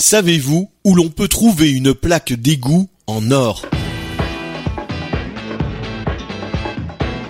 Savez-vous où l'on peut trouver une plaque d'égout en or?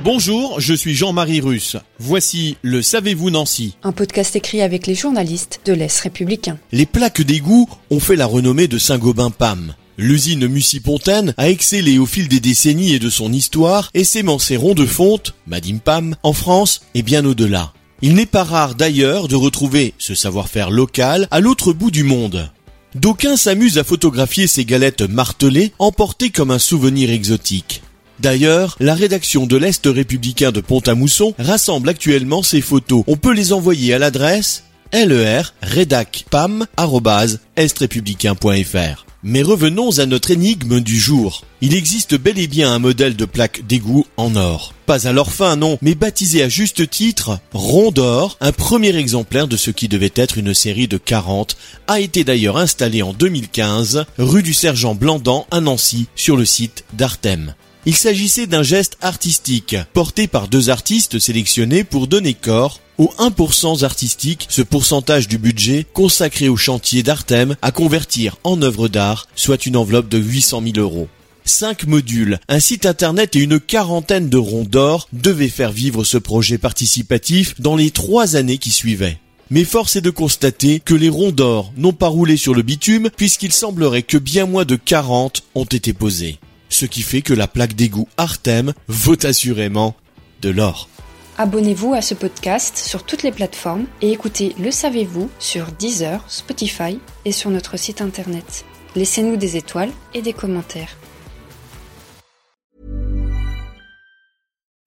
Bonjour, je suis Jean-Marie Russe. Voici le Savez-vous Nancy Un podcast écrit avec les journalistes de l'Est républicain. Les plaques d'égout ont fait la renommée de Saint-Gobain-Pam. L'usine Mussy-Pontaine a excellé au fil des décennies et de son histoire et ses ronds de fonte, Madame Pam, en France et bien au-delà. Il n'est pas rare d'ailleurs de retrouver ce savoir-faire local à l'autre bout du monde. D'aucuns s'amusent à photographier ces galettes martelées, emportées comme un souvenir exotique. D'ailleurs, la rédaction de l'Est républicain de Pont-à-Mousson rassemble actuellement ces photos. On peut les envoyer à l'adresse ler-redacpam.estrepublicain.fr. Mais revenons à notre énigme du jour. Il existe bel et bien un modèle de plaque d'égout en or. Pas à leur fin, non, mais baptisé à juste titre Rond d'or, un premier exemplaire de ce qui devait être une série de 40, a été d'ailleurs installé en 2015, rue du Sergent Blandan à Nancy, sur le site d'Artem. Il s'agissait d'un geste artistique, porté par deux artistes sélectionnés pour donner corps au 1% artistique, ce pourcentage du budget consacré au chantier d'Artem à convertir en œuvre d'art, soit une enveloppe de 800 000 euros. Cinq modules, un site internet et une quarantaine de ronds d'or devaient faire vivre ce projet participatif dans les trois années qui suivaient. Mais force est de constater que les ronds d'or n'ont pas roulé sur le bitume puisqu'il semblerait que bien moins de 40 ont été posés ce qui fait que la plaque d'égout Artem vaut assurément de l'or. Abonnez-vous à ce podcast sur toutes les plateformes et écoutez Le Savez-vous sur Deezer, Spotify et sur notre site internet. Laissez-nous des étoiles et des commentaires.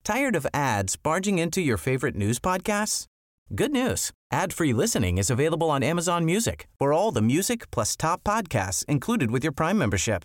Tired of ads barging into your favorite news podcasts? Good news. Ad-free listening is available on Amazon Music. For all the music plus top podcasts included with your Prime membership.